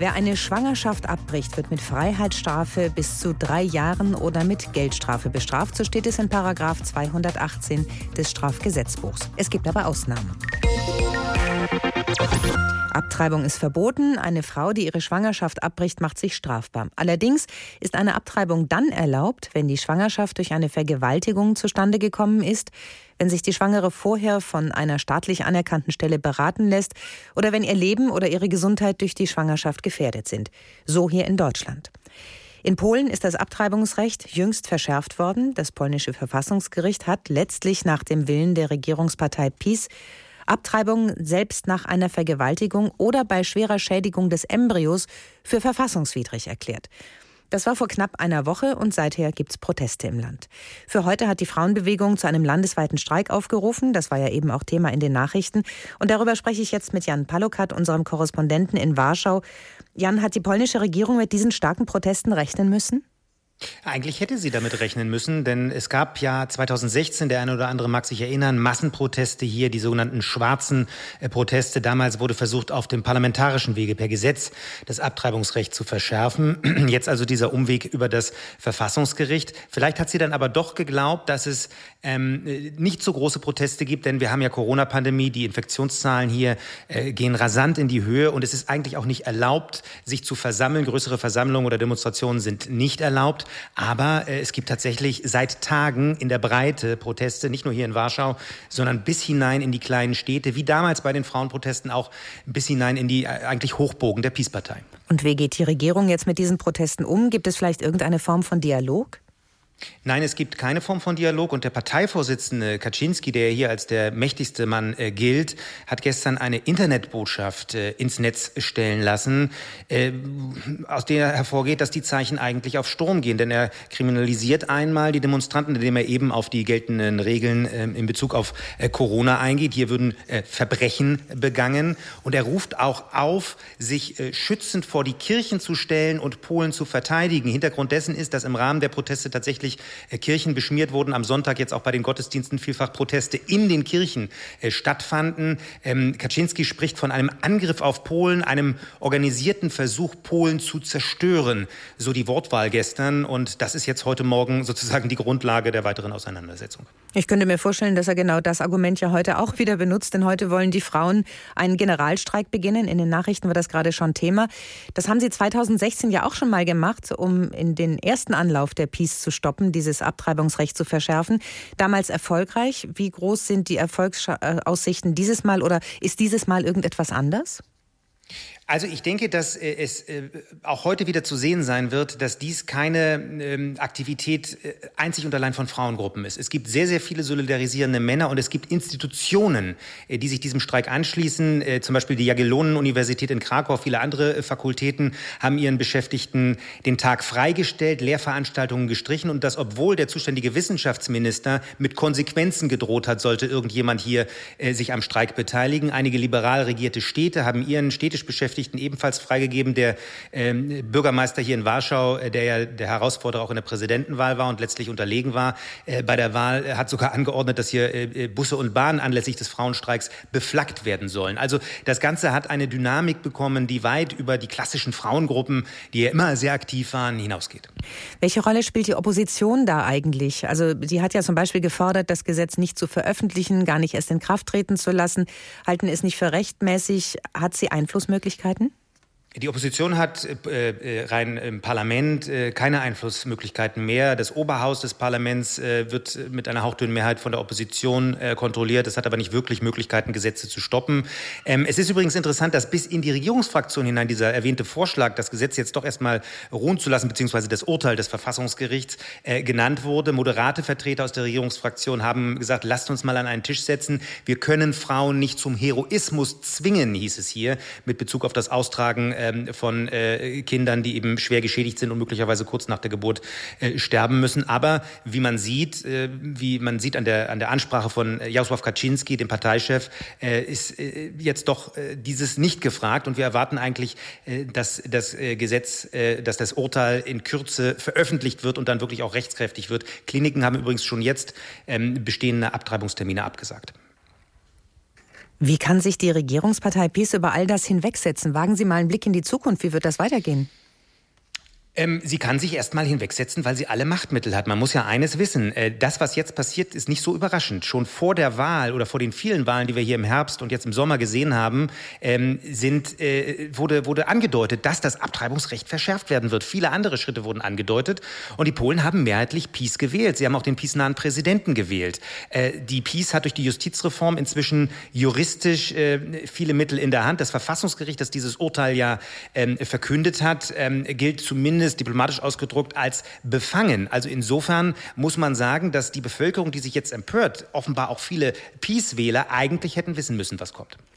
Wer eine Schwangerschaft abbricht, wird mit Freiheitsstrafe bis zu drei Jahren oder mit Geldstrafe bestraft. So steht es in Paragraf 218 des Strafgesetzbuchs. Es gibt aber Ausnahmen. Abtreibung ist verboten. Eine Frau, die ihre Schwangerschaft abbricht, macht sich strafbar. Allerdings ist eine Abtreibung dann erlaubt, wenn die Schwangerschaft durch eine Vergewaltigung zustande gekommen ist, wenn sich die Schwangere vorher von einer staatlich anerkannten Stelle beraten lässt oder wenn ihr Leben oder ihre Gesundheit durch die Schwangerschaft gefährdet sind. So hier in Deutschland. In Polen ist das Abtreibungsrecht jüngst verschärft worden. Das polnische Verfassungsgericht hat letztlich nach dem Willen der Regierungspartei PiS Abtreibung selbst nach einer Vergewaltigung oder bei schwerer Schädigung des Embryos für verfassungswidrig erklärt. Das war vor knapp einer Woche und seither gibt es Proteste im Land. Für heute hat die Frauenbewegung zu einem landesweiten Streik aufgerufen. Das war ja eben auch Thema in den Nachrichten. Und darüber spreche ich jetzt mit Jan Palokat, unserem Korrespondenten in Warschau. Jan, hat die polnische Regierung mit diesen starken Protesten rechnen müssen? Eigentlich hätte sie damit rechnen müssen, denn es gab ja 2016, der eine oder andere mag sich erinnern, Massenproteste hier, die sogenannten schwarzen äh, Proteste. Damals wurde versucht, auf dem parlamentarischen Wege per Gesetz das Abtreibungsrecht zu verschärfen. Jetzt also dieser Umweg über das Verfassungsgericht. Vielleicht hat sie dann aber doch geglaubt, dass es ähm, nicht so große Proteste gibt, denn wir haben ja Corona-Pandemie, die Infektionszahlen hier äh, gehen rasant in die Höhe und es ist eigentlich auch nicht erlaubt, sich zu versammeln. Größere Versammlungen oder Demonstrationen sind nicht erlaubt. Aber äh, es gibt tatsächlich seit Tagen in der Breite Proteste, nicht nur hier in Warschau, sondern bis hinein in die kleinen Städte, wie damals bei den Frauenprotesten auch bis hinein in die äh, eigentlich Hochbogen der Peace-Partei. Und wie geht die Regierung jetzt mit diesen Protesten um? Gibt es vielleicht irgendeine Form von Dialog? Nein, es gibt keine Form von Dialog und der Parteivorsitzende Kaczynski, der hier als der mächtigste Mann äh, gilt, hat gestern eine Internetbotschaft äh, ins Netz stellen lassen, äh, aus der hervorgeht, dass die Zeichen eigentlich auf Sturm gehen, denn er kriminalisiert einmal die Demonstranten, indem er eben auf die geltenden Regeln ähm, in Bezug auf äh, Corona eingeht. Hier würden äh, Verbrechen begangen und er ruft auch auf, sich äh, schützend vor die Kirchen zu stellen und Polen zu verteidigen. Hintergrund dessen ist, dass im Rahmen der Proteste tatsächlich tatsächlich äh, Kirchen beschmiert wurden. Am Sonntag jetzt auch bei den Gottesdiensten vielfach Proteste in den Kirchen äh, stattfanden. Ähm, Kaczynski spricht von einem Angriff auf Polen, einem organisierten Versuch, Polen zu zerstören. So die Wortwahl gestern. Und das ist jetzt heute Morgen sozusagen die Grundlage der weiteren Auseinandersetzung. Ich könnte mir vorstellen, dass er genau das Argument ja heute auch wieder benutzt, denn heute wollen die Frauen einen Generalstreik beginnen. In den Nachrichten war das gerade schon Thema. Das haben sie 2016 ja auch schon mal gemacht, um in den ersten Anlauf der Peace zu stoppen stoppen, dieses Abtreibungsrecht zu verschärfen. Damals erfolgreich. Wie groß sind die Erfolgsaussichten dieses Mal oder ist dieses Mal irgendetwas anders? Also ich denke, dass äh, es äh, auch heute wieder zu sehen sein wird, dass dies keine ähm, Aktivität äh, einzig und allein von Frauengruppen ist. Es gibt sehr, sehr viele solidarisierende Männer und es gibt Institutionen, die sich diesem Streik anschließen. Zum Beispiel die Jagiellonen-Universität in Krakau, viele andere Fakultäten haben ihren Beschäftigten den Tag freigestellt, Lehrveranstaltungen gestrichen und das, obwohl der zuständige Wissenschaftsminister mit Konsequenzen gedroht hat, sollte irgendjemand hier sich am Streik beteiligen. Einige liberal regierte Städte haben ihren städtisch Beschäftigten Beschäftigten ebenfalls freigegeben. Der ähm, Bürgermeister hier in Warschau, äh, der ja der Herausforderer auch in der Präsidentenwahl war und letztlich unterlegen war, äh, bei der Wahl äh, hat sogar angeordnet, dass hier äh, äh, Busse und Bahnen anlässlich des Frauenstreiks beflaggt werden sollen. Also das Ganze hat eine Dynamik bekommen, die weit über die klassischen Frauengruppen, die ja immer sehr aktiv waren, hinausgeht. Welche Rolle spielt die Opposition da eigentlich? Also die hat ja zum Beispiel gefordert, das Gesetz nicht zu veröffentlichen, gar nicht erst in Kraft treten zu lassen, halten es nicht für rechtmäßig. Hat sie Einflussmöglichkeiten? Die Opposition hat äh, äh, rein im Parlament äh, keine Einflussmöglichkeiten mehr. Das Oberhaus des Parlaments äh, wird mit einer hauchdünnen Mehrheit von der Opposition äh, kontrolliert. Es hat aber nicht wirklich Möglichkeiten, Gesetze zu stoppen. Ähm, es ist übrigens interessant, dass bis in die Regierungsfraktion hinein dieser erwähnte Vorschlag, das Gesetz jetzt doch erstmal ruhen zu lassen, beziehungsweise das Urteil des Verfassungsgerichts äh, genannt wurde. Moderate Vertreter aus der Regierungsfraktion haben gesagt, lasst uns mal an einen Tisch setzen. Wir können Frauen nicht zum Heroismus zwingen, hieß es hier, mit Bezug auf das Austragen ähm, von äh, Kindern, die eben schwer geschädigt sind und möglicherweise kurz nach der Geburt äh, sterben müssen. Aber wie man sieht, äh, wie man sieht an der, an der Ansprache von Jarosław Kaczynski, dem Parteichef, äh, ist äh, jetzt doch äh, dieses nicht gefragt. Und wir erwarten eigentlich, äh, dass das äh, Gesetz, äh, dass das Urteil in Kürze veröffentlicht wird und dann wirklich auch rechtskräftig wird. Kliniken haben übrigens schon jetzt ähm, bestehende Abtreibungstermine abgesagt. Wie kann sich die Regierungspartei PiS über all das hinwegsetzen? Wagen Sie mal einen Blick in die Zukunft. Wie wird das weitergehen? Ähm, sie kann sich erstmal hinwegsetzen, weil sie alle Machtmittel hat. Man muss ja eines wissen. Äh, das, was jetzt passiert, ist nicht so überraschend. Schon vor der Wahl oder vor den vielen Wahlen, die wir hier im Herbst und jetzt im Sommer gesehen haben, ähm, sind, äh, wurde, wurde angedeutet, dass das Abtreibungsrecht verschärft werden wird. Viele andere Schritte wurden angedeutet. Und die Polen haben mehrheitlich Peace gewählt. Sie haben auch den Peace-nahen Präsidenten gewählt. Äh, die Peace hat durch die Justizreform inzwischen juristisch äh, viele Mittel in der Hand. Das Verfassungsgericht, das dieses Urteil ja ähm, verkündet hat, ähm, gilt zumindest zumindest diplomatisch ausgedruckt als befangen. Also insofern muss man sagen, dass die Bevölkerung, die sich jetzt empört, offenbar auch viele Peace-Wähler eigentlich hätten wissen müssen, was kommt.